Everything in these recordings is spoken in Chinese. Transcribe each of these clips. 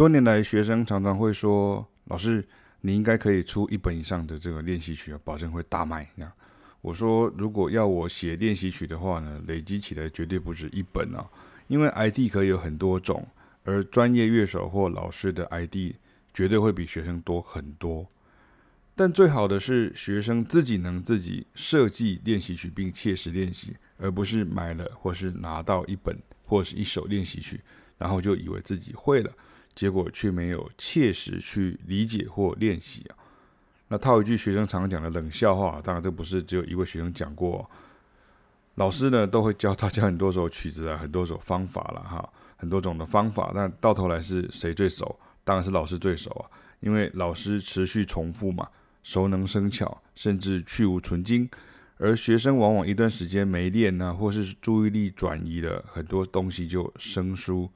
多年来，学生常常会说：“老师，你应该可以出一本以上的这个练习曲啊，保证会大卖。”这样，我说：“如果要我写练习曲的话呢，累积起来绝对不止一本啊，因为 ID 可以有很多种，而专业乐手或老师的 ID 绝对会比学生多很多。但最好的是学生自己能自己设计练习曲并切实练习，而不是买了或是拿到一本或是一首练习曲，然后就以为自己会了。”结果却没有切实去理解或练习啊。那套一句学生常讲的冷笑话，当然这不是只有一位学生讲过。老师呢都会教大家很多首曲子啊，很多首方法了哈，很多种的方法。但到头来是谁最熟？当然是老师最熟啊，因为老师持续重复嘛，熟能生巧，甚至去无存精。而学生往往一段时间没练呢，或是注意力转移了，很多东西就生疏。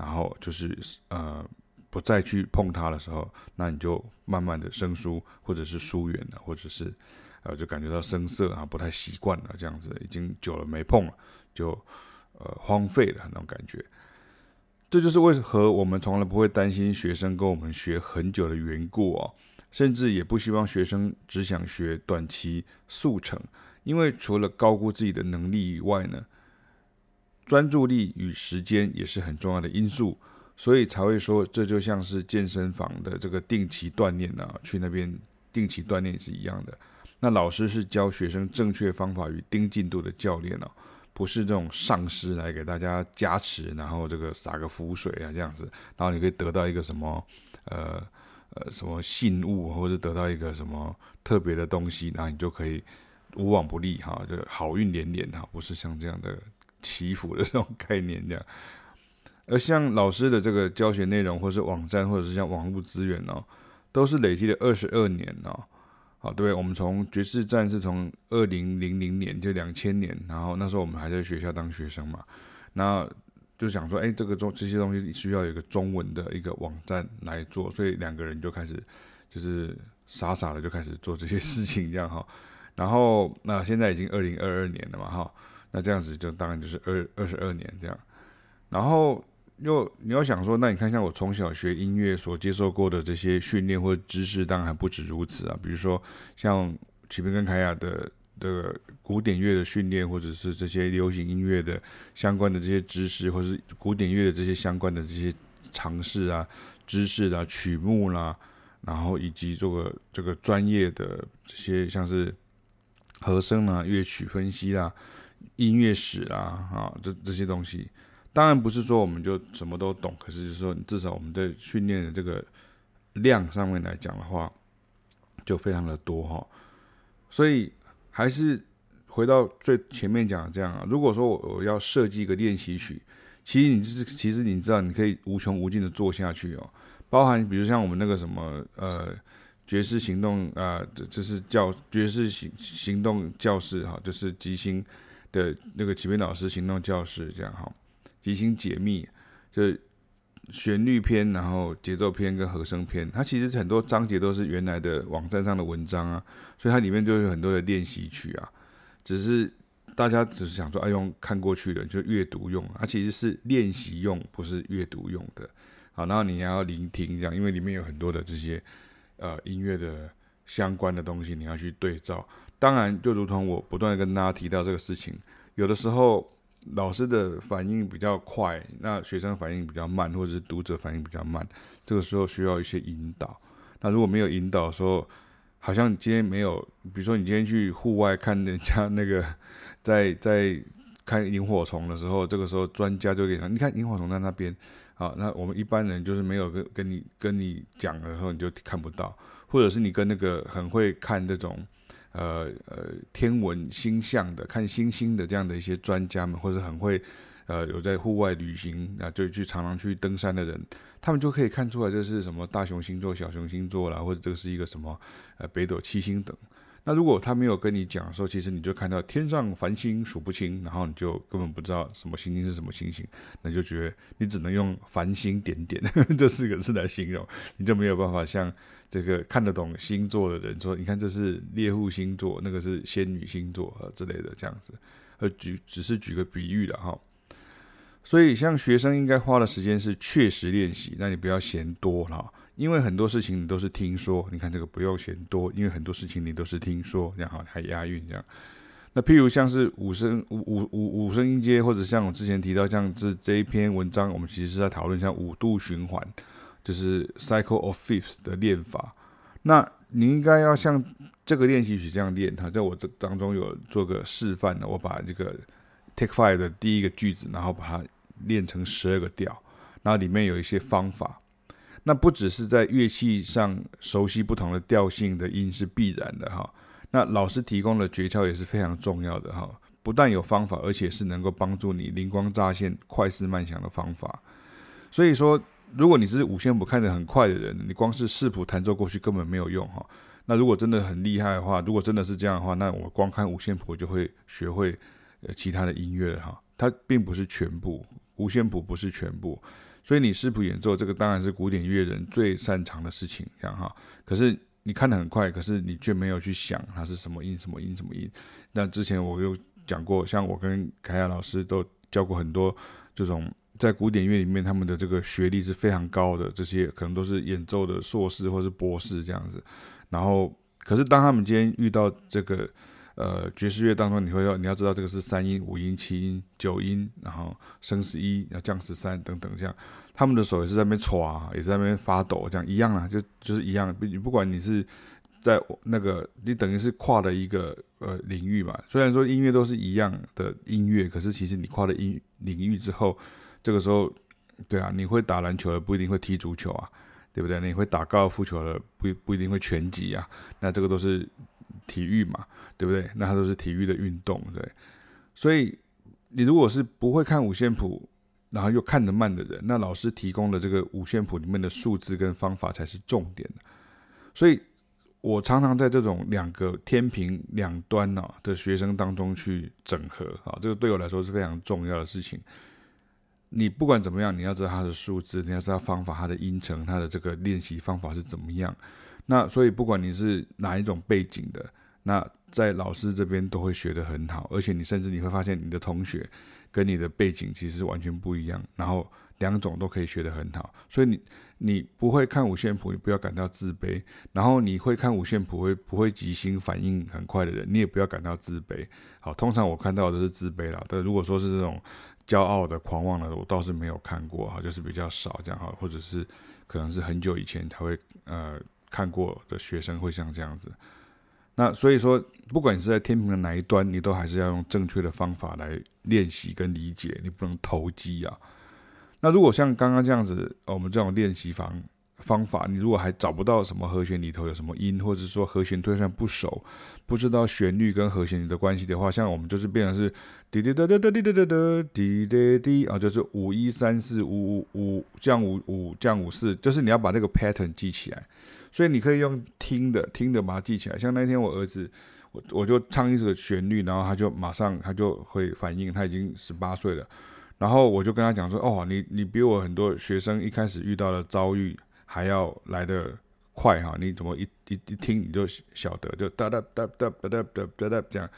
然后就是呃，不再去碰它的时候，那你就慢慢的生疏，或者是疏远了，或者是呃，就感觉到生涩啊，不太习惯了，这样子已经久了没碰了，就呃荒废了那种感觉。这就是为何我们从来不会担心学生跟我们学很久的缘故哦，甚至也不希望学生只想学短期速成，因为除了高估自己的能力以外呢。专注力与时间也是很重要的因素，所以才会说这就像是健身房的这个定期锻炼呐，去那边定期锻炼是一样的。那老师是教学生正确方法与盯进度的教练哦，不是这种上师来给大家加持，然后这个洒个浮水啊这样子，然后你可以得到一个什么呃呃什么信物，或者得到一个什么特别的东西，然后你就可以无往不利哈，就好运连连哈，不是像这样的。祈福的这种概念，这样，而像老师的这个教学内容，或是网站，或者是像网络资源哦，都是累积了二十二年哦，好，对，我们从爵士站是从二零零零年就两千年，然后那时候我们还在学校当学生嘛，那就想说，哎，这个中这些东西需要有一个中文的一个网站来做，所以两个人就开始就是傻傻的就开始做这些事情，这样哈，然后那现在已经二零二二年了嘛，哈。那这样子就当然就是二二十二年这样，然后又你要想说，那你看像我从小学音乐所接受过的这些训练或知识，当然还不止如此啊。比如说像启斌跟凯雅的的古典乐的训练，或者是这些流行音乐的相关的这些知识，或是古典乐的这些相关的这些常识啊、知识啊、曲目啦，然后以及这个这个专业的这些像是和声啊、乐曲分析啦。音乐史啊，啊，这这些东西，当然不是说我们就什么都懂，可是就是说，至少我们在训练的这个量上面来讲的话，就非常的多哈。所以还是回到最前面讲的这样啊，如果说我我要设计一个练习曲，其实你是其实你知道，你可以无穷无尽的做下去哦，包含比如像我们那个什么呃。爵士行动啊，这、呃、这是教爵士行行动教室哈，就是即兴的那个启明老师行动教室这样哈，即兴解密，就是旋律篇，然后节奏篇跟和声篇，它其实很多章节都是原来的网站上的文章啊，所以它里面就有很多的练习曲啊，只是大家只是想说，哎，用看过去的就阅读用，它其实是练习用，不是阅读用的。好，然后你要聆听这样，因为里面有很多的这些。呃，音乐的相关的东西你要去对照。当然，就如同我不断跟大家提到这个事情，有的时候老师的反应比较快，那学生反应比较慢，或者是读者反应比较慢，这个时候需要一些引导。那如果没有引导的时候，好像今天没有，比如说你今天去户外看人家那个 在在看萤火虫的时候，这个时候专家就给他，你看萤火虫在那边。好，那我们一般人就是没有跟跟你跟你讲的时候，你就看不到，或者是你跟那个很会看这种，呃呃天文星象的、看星星的这样的一些专家们，或者很会，呃有在户外旅行啊，就去常常去登山的人，他们就可以看出来这是什么大熊星座、小熊星座啦，或者这个是一个什么呃北斗七星等。那如果他没有跟你讲的时候，其实你就看到天上繁星数不清，然后你就根本不知道什么星星是什么星星，那就觉得你只能用繁星点点 这四个字来形容，你就没有办法像这个看得懂星座的人说，你看这是猎户星座，那个是仙女星座啊之类的这样子，呃举只是举个比喻了哈。所以像学生应该花的时间是确实练习，那你不要嫌多哈，因为很多事情你都是听说。你看这个不用嫌多，因为很多事情你都是听说，这样好还押韵这样。那譬如像是五声五五五五声音阶，或者像我之前提到像这这一篇文章，我们其实是在讨论像五度循环，就是 cycle of fifth 的练法。那你应该要像这个练习曲这样练它，在我这当中有做个示范的，我把这个 Take Five 的第一个句子，然后把它练成十二个调，然后里面有一些方法。那不只是在乐器上熟悉不同的调性的音是必然的哈。那老师提供的诀窍也是非常重要的哈，不但有方法，而且是能够帮助你灵光乍现、快思慢想的方法。所以说，如果你是五线谱看得很快的人，你光是视谱弹奏过去根本没有用哈。那如果真的很厉害的话，如果真的是这样的话，那我光看五线谱就会学会呃其他的音乐哈。它并不是全部，五线谱不是全部。所以你视谱演奏这个当然是古典乐人最擅长的事情，这样哈。可是。你看得很快，可是你却没有去想它是什么音、什么音、什么音。那之前我有讲过，像我跟凯亚老师都教过很多这种在古典乐里面，他们的这个学历是非常高的，这些可能都是演奏的硕士或是博士这样子。然后，可是当他们今天遇到这个呃爵士乐当中，你会要你要知道这个是三音、五音、七音、九音，然后升十一、要降十三等等这样。他们的手也是在那边歘，也是在那边发抖，这样一样啊，就就是一样。你不管你是在那个，你等于是跨了一个呃领域嘛。虽然说音乐都是一样的音乐，可是其实你跨了音领域之后，这个时候，对啊，你会打篮球的不一定会踢足球啊，对不对？你会打高尔夫球的不不一定会拳击啊。那这个都是体育嘛，对不对？那它都是体育的运动，对。所以你如果是不会看五线谱，然后又看得慢的人，那老师提供的这个五线谱里面的数字跟方法才是重点。所以我常常在这种两个天平两端呢的学生当中去整合啊，这个对我来说是非常重要的事情。你不管怎么样，你要知道他的数字，你要知道方法，他的音程，他的这个练习方法是怎么样。那所以不管你是哪一种背景的，那在老师这边都会学得很好，而且你甚至你会发现你的同学。跟你的背景其实完全不一样，然后两种都可以学得很好，所以你你不会看五线谱，你不要感到自卑；然后你会看五线谱，会不会即兴反应很快的人，你也不要感到自卑。好，通常我看到的是自卑啦，但如果说是这种骄傲的、狂妄的，我倒是没有看过哈，就是比较少这样哈，或者是可能是很久以前才会呃看过的学生会像这样子。那所以说，不管你是在天平的哪一端，你都还是要用正确的方法来练习跟理解，你不能投机啊。那如果像刚刚这样子，我们这种练习房方法，你如果还找不到什么和弦里头有什么音，或者说和弦推算不熟，不知道旋律跟和弦的关系的话，像我们就是变成是滴滴答答滴滴答答滴滴滴啊，就是五一三四五五五降五五降五四，就是你要把那个 pattern 记起来。所以你可以用听的，听的把它记起来。像那天我儿子，我我就唱一首旋律，然后他就马上他就会反应。他已经十八岁了，然后我就跟他讲说：“哦，你你比我很多学生一开始遇到的遭遇还要来的快哈！你怎么一一一听你就晓得，就哒哒哒哒哒哒哒哒哒这样。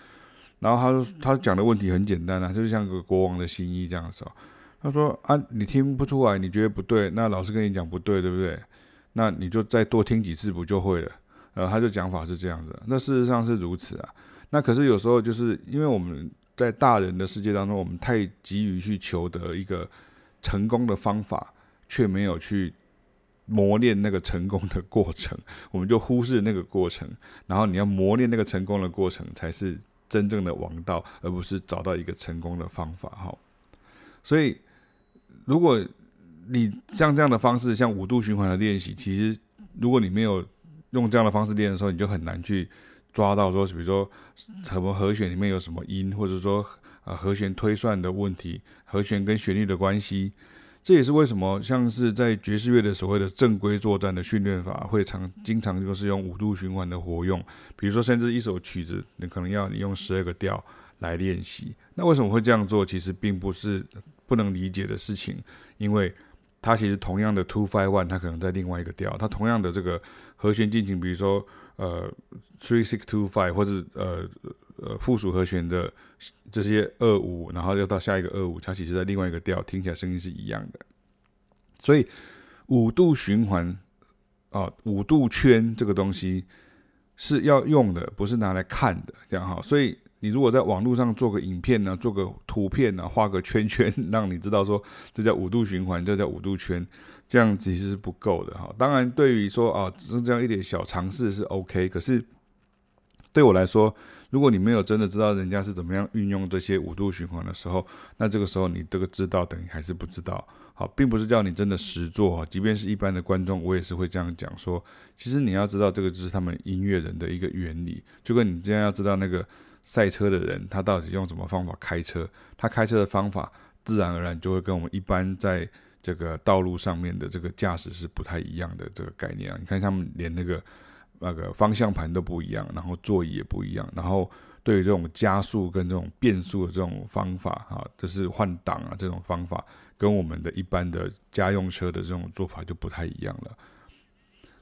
然后他说他讲的问题很简单啊，就是像个国王的新衣这样的时候，他说啊，你听不出来，你觉得不对，那老师跟你讲不对，对不对？”那你就再多听几次不就会了？呃，他就讲法是这样子，那事实上是如此啊。那可是有时候就是因为我们在大人的世界当中，我们太急于去求得一个成功的方法，却没有去磨练那个成功的过程，我们就忽视那个过程。然后你要磨练那个成功的过程，才是真正的王道，而不是找到一个成功的方法。哈，所以如果。你像这样的方式，像五度循环的练习，其实如果你没有用这样的方式练的时候，你就很难去抓到说，比如说什么和弦里面有什么音，或者说呃和弦推算的问题，和弦跟旋律的关系。这也是为什么像是在爵士乐的所谓的正规作战的训练法，会常经常就是用五度循环的活用。比如说，甚至一首曲子，你可能要你用十二个调来练习。那为什么会这样做？其实并不是不能理解的事情，因为。它其实同样的 two five one，它可能在另外一个调。它同样的这个和弦进行，比如说呃 three six two five，或者呃呃附属和弦的这些二五，然后又到下一个二五，它其实在另外一个调，听起来声音是一样的。所以五度循环啊，五度圈这个东西是要用的，不是拿来看的，这样哈。所以你如果在网络上做个影片呢，做个图片呢，画个圈圈，让你知道说这叫五度循环，这叫五度圈，这样其实是不够的哈。当然，对于说啊，只是这样一点小尝试是 OK，可是对我来说，如果你没有真的知道人家是怎么样运用这些五度循环的时候，那这个时候你这个知道等于还是不知道。好，并不是叫你真的实做哈，即便是一般的观众，我也是会这样讲说，其实你要知道这个就是他们音乐人的一个原理，就跟你这样要知道那个赛车的人他到底用什么方法开车，他开车的方法自然而然就会跟我们一般在这个道路上面的这个驾驶是不太一样的这个概念啊。你看他们连那个那个方向盘都不一样，然后座椅也不一样，然后对于这种加速跟这种变速的这种方法哈，就是换挡啊这种方法。跟我们的一般的家用车的这种做法就不太一样了，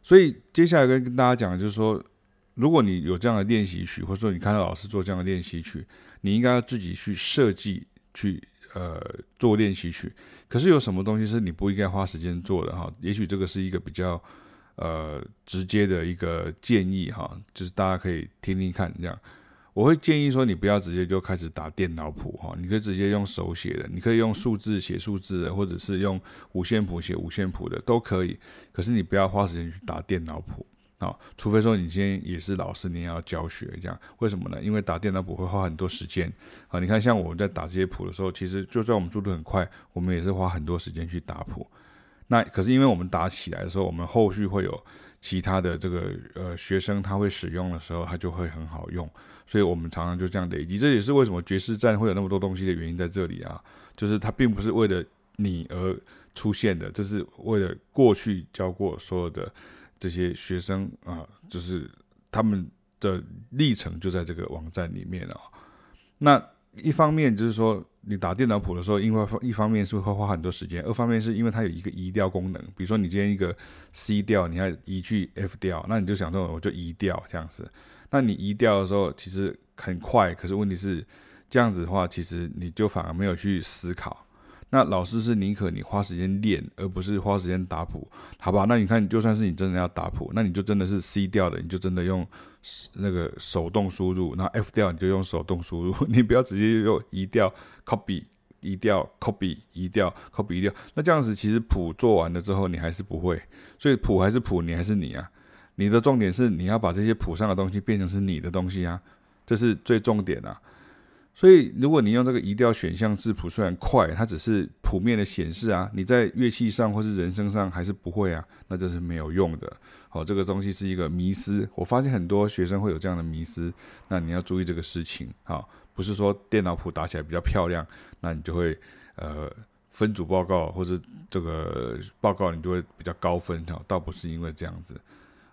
所以接下来跟跟大家讲就是说，如果你有这样的练习曲，或者说你看到老师做这样的练习曲，你应该要自己去设计去呃做练习曲。可是有什么东西是你不应该花时间做的哈？也许这个是一个比较呃直接的一个建议哈，就是大家可以听听看这样。我会建议说，你不要直接就开始打电脑谱哈，你可以直接用手写的，你可以用数字写数字的，或者是用五线谱写五线谱的都可以。可是你不要花时间去打电脑谱啊，除非说你今天也是老师，你也要教学这样。为什么呢？因为打电脑谱会花很多时间啊。你看，像我们在打这些谱的时候，其实就算我们速度很快，我们也是花很多时间去打谱。那可是因为我们打起来的时候，我们后续会有其他的这个呃学生他会使用的时候，他就会很好用。所以我们常常就这样累积，这也是为什么爵士站会有那么多东西的原因在这里啊，就是它并不是为了你而出现的，这是为了过去教过所有的这些学生啊，就是他们的历程就在这个网站里面啊。那一方面就是说，你打电脑谱的时候，因为一方面是会花很多时间，二方面是因为它有一个移调功能，比如说你今天一个 C 调，你要移去 F 调，那你就想说我就移调这样子。那你移调的时候其实很快，可是问题是这样子的话，其实你就反而没有去思考。那老师是宁可你花时间练，而不是花时间打谱，好吧？那你看，就算是你真的要打谱，那你就真的是 C 调的，你就真的用那个手动输入；那 F 调你就用手动输入，你不要直接用移调 copy 移调 copy 移调 copy 移调。那这样子其实谱做完了之后，你还是不会，所以谱还是谱，你还是你啊。你的重点是你要把这些谱上的东西变成是你的东西啊，这是最重点啊。所以如果你用这个移调选项字谱，虽然快，它只是谱面的显示啊，你在乐器上或是人声上还是不会啊，那这是没有用的。好，这个东西是一个迷思，我发现很多学生会有这样的迷思，那你要注意这个事情。好，不是说电脑谱打起来比较漂亮，那你就会呃分组报告或者这个报告你就会比较高分，哈，倒不是因为这样子。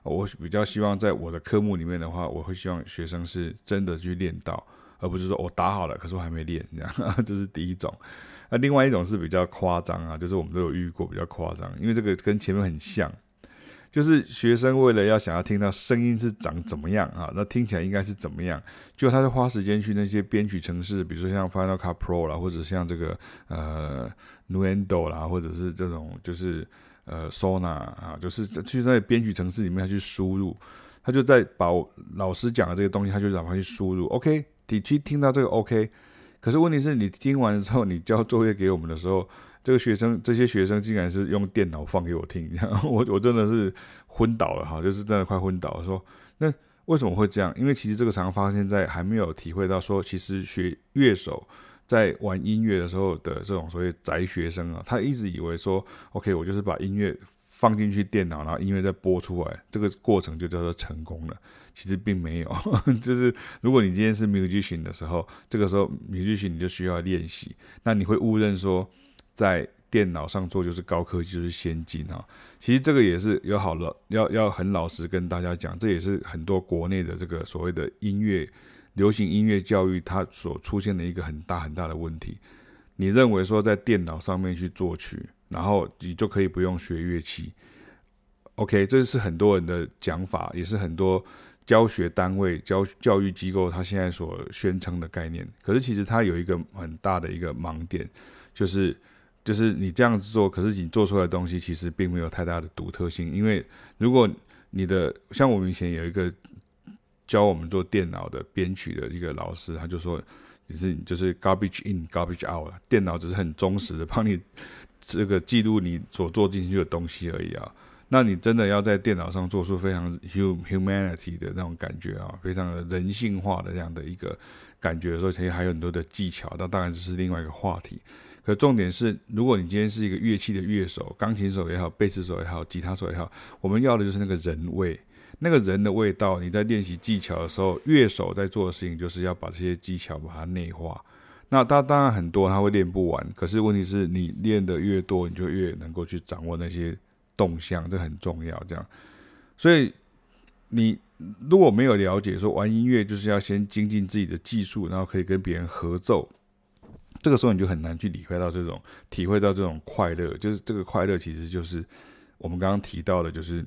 我比较希望在我的科目里面的话，我会希望学生是真的去练到，而不是说我打好了，可是我还没练，这样，这是第一种。那另外一种是比较夸张啊，就是我们都有遇过比较夸张，因为这个跟前面很像，就是学生为了要想要听到声音是长怎么样啊，那听起来应该是怎么样，就他就花时间去那些编曲程式，比如说像 Final Cut Pro 啦，或者像这个呃 Nuendo 啦，或者是这种就是。呃，Sona 啊，就是去在编曲程式里面他去输入，他就在把老师讲的这个东西，他就让他去输入。OK，你去听到这个 OK，可是问题是你听完之后，你交作业给我们的时候，这个学生这些学生竟然是用电脑放给我听，然后 我我真的是昏倒了哈，就是真的快昏倒了。说那为什么会这样？因为其实这个常发生在还没有体会到说，其实学乐手。在玩音乐的时候的这种所谓宅学生啊，他一直以为说，OK，我就是把音乐放进去电脑，然后音乐再播出来，这个过程就叫做成功了。其实并没有，就是如果你今天是 musician 的时候，这个时候 musician 你就需要练习，那你会误认说在电脑上做就是高科技，就是先进啊。其实这个也是有好了，要要很老实跟大家讲，这也是很多国内的这个所谓的音乐。流行音乐教育它所出现的一个很大很大的问题，你认为说在电脑上面去作曲，然后你就可以不用学乐器？OK，这是很多人的讲法，也是很多教学单位、教教育机构他现在所宣称的概念。可是其实它有一个很大的一个盲点，就是就是你这样子做，可是你做出来的东西其实并没有太大的独特性。因为如果你的像我们以前有一个教我们做电脑的编曲的一个老师，他就说。只是就是 garbage in garbage out 了，电脑只是很忠实的帮你这个记录你所做进去的东西而已啊。那你真的要在电脑上做出非常 humanity 的那种感觉啊，非常的人性化的这样的一个感觉的时候，其实还有很多的技巧。那当然这是另外一个话题。可重点是，如果你今天是一个乐器的乐手，钢琴手也好，贝斯手也好，吉他手也好，我们要的就是那个人味。那个人的味道，你在练习技巧的时候，乐手在做的事情就是要把这些技巧把它内化。那他当然很多他会练不完，可是问题是你练的越多，你就越能够去掌握那些动向，这很重要。这样，所以你如果没有了解说玩音乐就是要先精进自己的技术，然后可以跟别人合奏，这个时候你就很难去体会到这种体会到这种快乐。就是这个快乐其实就是我们刚刚提到的，就是。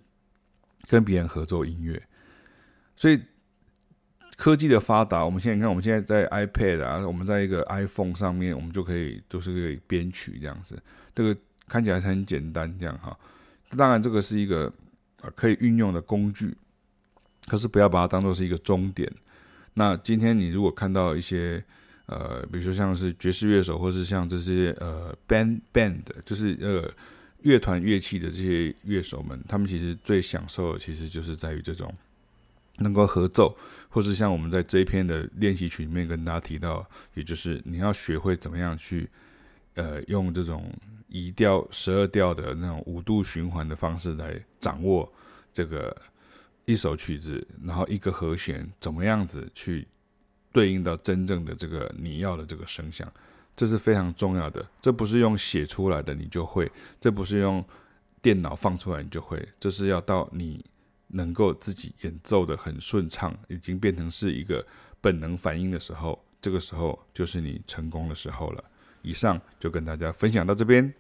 跟别人合作音乐，所以科技的发达，我们现在你看，我们现在在 iPad 啊，我们在一个 iPhone 上面，我们就可以都是可以编曲这样子。这个看起来很简单，这样哈。当然，这个是一个可以运用的工具，可是不要把它当做是一个终点。那今天你如果看到一些呃，比如说像是爵士乐手，或是像这些呃 band band，就是呃。乐团乐器的这些乐手们，他们其实最享受的，其实就是在于这种能够合奏，或是像我们在这一篇的练习曲里面跟大家提到，也就是你要学会怎么样去，呃，用这种移调十二调的那种五度循环的方式来掌握这个一首曲子，然后一个和弦怎么样子去对应到真正的这个你要的这个声响。这是非常重要的，这不是用写出来的你就会，这不是用电脑放出来你就会，这是要到你能够自己演奏的很顺畅，已经变成是一个本能反应的时候，这个时候就是你成功的时候了。以上就跟大家分享到这边。